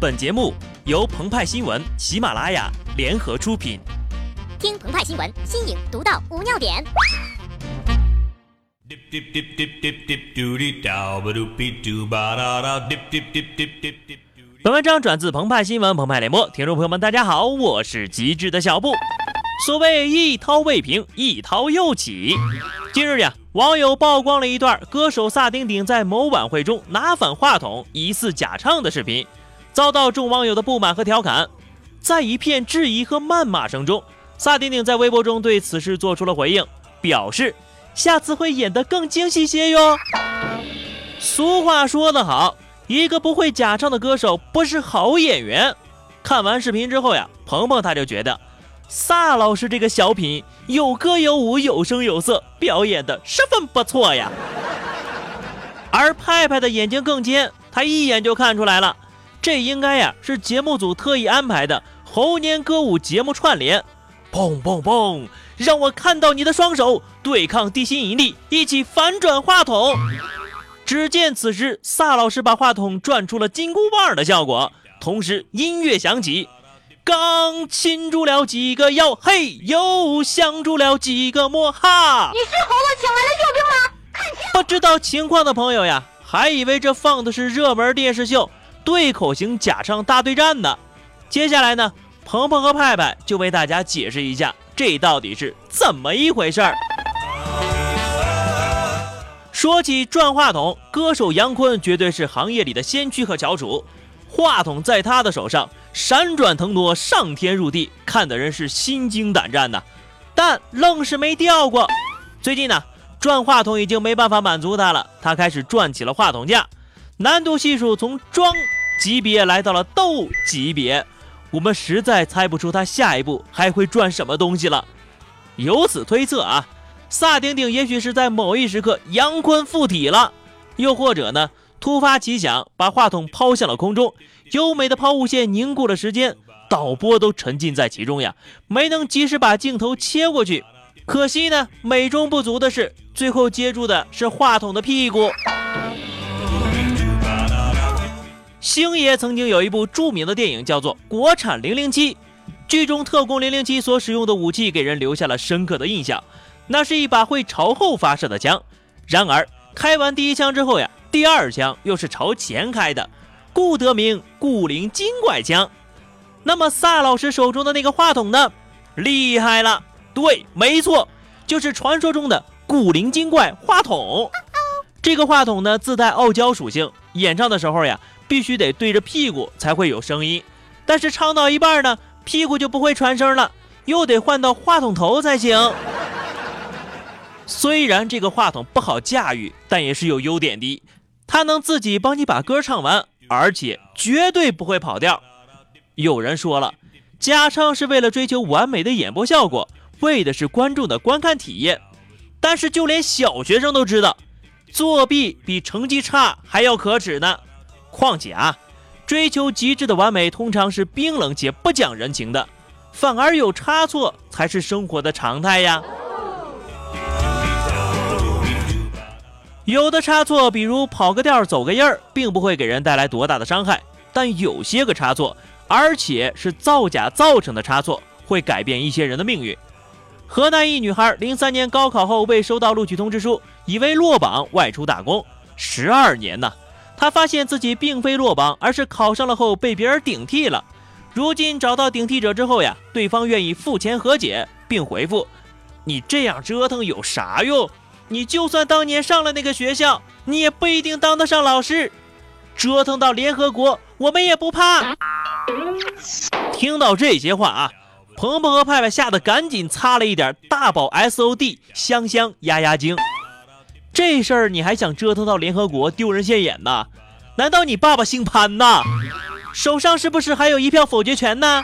本节目由澎湃新闻、喜马拉雅联合出品。听澎湃新闻，新颖独到，无尿点。本文章转自澎湃新闻、澎湃联播，听众朋友们，大家好，我是机智的小布。所谓一涛未平，一涛又起。近日呀，网友曝光了一段歌手萨顶顶在某晚会中拿反话筒疑似假唱的视频。遭到众网友的不满和调侃，在一片质疑和谩骂声中，萨顶顶在微博中对此事做出了回应，表示下次会演得更精细些哟。俗话说得好，一个不会假唱的歌手不是好演员。看完视频之后呀，鹏鹏他就觉得萨老师这个小品有歌有舞有声有色，表演的十分不错呀。而派派的眼睛更尖，他一眼就看出来了。这应该呀是节目组特意安排的猴年歌舞节目串联，砰砰砰！让我看到你的双手对抗地心引力，一起反转话筒。只见此时萨老师把话筒转出了金箍棒的效果，同时音乐响起，刚擒住了几个妖，嘿，又降住了几个魔，哈！你是猴子请来的救兵吗？看清不知道情况的朋友呀，还以为这放的是热门电视秀。对口型假唱大对战呢？接下来呢，鹏鹏和派派就为大家解释一下，这到底是怎么一回事儿。说起转话筒，歌手杨坤绝对是行业里的先驱和翘楚，话筒在他的手上闪转腾挪，上天入地，看的人是心惊胆战的。但愣是没掉过。最近呢，转话筒已经没办法满足他了，他开始转起了话筒架。难度系数从装级别来到了斗级别，我们实在猜不出他下一步还会转什么东西了。由此推测啊，萨顶顶也许是在某一时刻杨坤附体了，又或者呢，突发奇想把话筒抛向了空中，优美的抛物线凝固了时间，导播都沉浸在其中呀，没能及时把镜头切过去。可惜呢，美中不足的是，最后接住的是话筒的屁股。星爷曾经有一部著名的电影，叫做《国产零零七》，剧中特工零零七所使用的武器给人留下了深刻的印象，那是一把会朝后发射的枪。然而，开完第一枪之后呀，第二枪又是朝前开的，故得名古灵精怪枪。那么，萨老师手中的那个话筒呢？厉害了，对，没错，就是传说中的古灵精怪话筒。这个话筒呢，自带傲娇属性，演唱的时候呀。必须得对着屁股才会有声音，但是唱到一半呢，屁股就不会传声了，又得换到话筒头才行。虽然这个话筒不好驾驭，但也是有优点的，它能自己帮你把歌唱完，而且绝对不会跑调。有人说了，假唱是为了追求完美的演播效果，为的是观众的观看体验，但是就连小学生都知道，作弊比成绩差还要可耻呢。况且啊，追求极致的完美通常是冰冷且不讲人情的，反而有差错才是生活的常态呀。有的差错，比如跑个调、走个音儿，并不会给人带来多大的伤害；但有些个差错，而且是造假造成的差错，会改变一些人的命运。河南一女孩零三年高考后未收到录取通知书，以为落榜外出打工，十二年呢。她发现自己并非落榜，而是考上了后被别人顶替了。如今找到顶替者之后呀，对方愿意付钱和解，并回复：“你这样折腾有啥用？你就算当年上了那个学校，你也不一定当得上老师。折腾到联合国，我们也不怕。”听到这些话啊，鹏鹏和派派吓得赶紧擦了一点大宝 S O D 香香压压惊。这事儿你还想折腾到联合国丢人现眼呢？难道你爸爸姓潘呐？手上是不是还有一票否决权呢？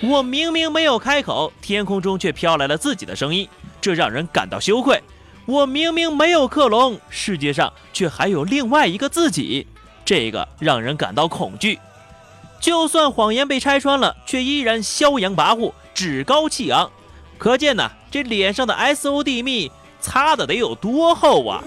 我明明没有开口，天空中却飘来了自己的声音，这让人感到羞愧。我明明没有克隆，世界上却还有另外一个自己，这个让人感到恐惧。就算谎言被拆穿了，却依然嚣扬跋扈、趾高气昂，可见呢，这脸上的 S O D 蜜。擦的得有多厚啊！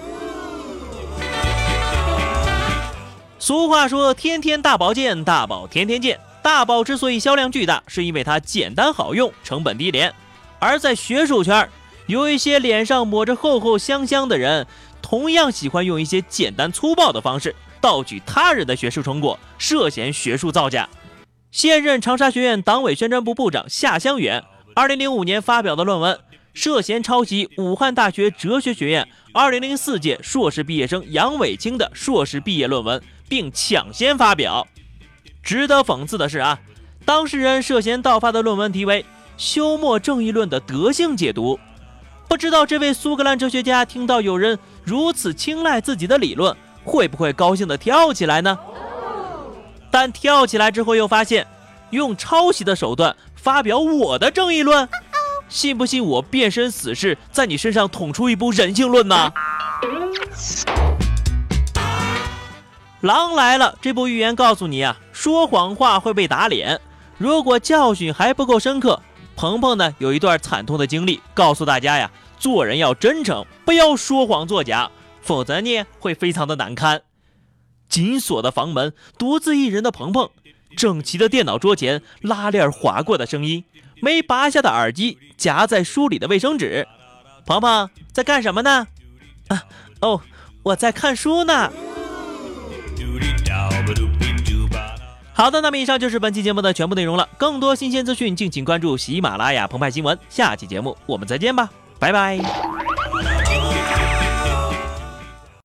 俗话说：“天天大保健，大宝天天见。”大宝之所以销量巨大，是因为它简单好用，成本低廉。而在学术圈，有一些脸上抹着厚厚香香的人，同样喜欢用一些简单粗暴的方式盗取他人的学术成果，涉嫌学术造假。现任长沙学院党委宣传部部长夏香远，二零零五年发表的论文，涉嫌抄袭武汉大学哲学学院二零零四届硕士毕业生杨伟清的硕士毕业论文，并抢先发表。值得讽刺的是啊，当事人涉嫌盗发的论文题为《休谟正义论的德性解读》，不知道这位苏格兰哲学家听到有人如此青睐自己的理论，会不会高兴的跳起来呢？但跳起来之后又发现，用抄袭的手段发表我的正义论，信不信我变身死士，在你身上捅出一部人性论呢？狼来了！这部寓言告诉你啊，说谎话会被打脸。如果教训还不够深刻，鹏鹏呢有一段惨痛的经历，告诉大家呀，做人要真诚，不要说谎作假，否则呢会非常的难堪。紧锁的房门，独自一人的鹏鹏，整齐的电脑桌前，拉链划过的声音，没拔下的耳机，夹在书里的卫生纸。鹏鹏在干什么呢？啊哦，我在看书呢。好的，那么以上就是本期节目的全部内容了。更多新鲜资讯，敬请关注喜马拉雅澎湃新闻。下期节目我们再见吧，拜拜。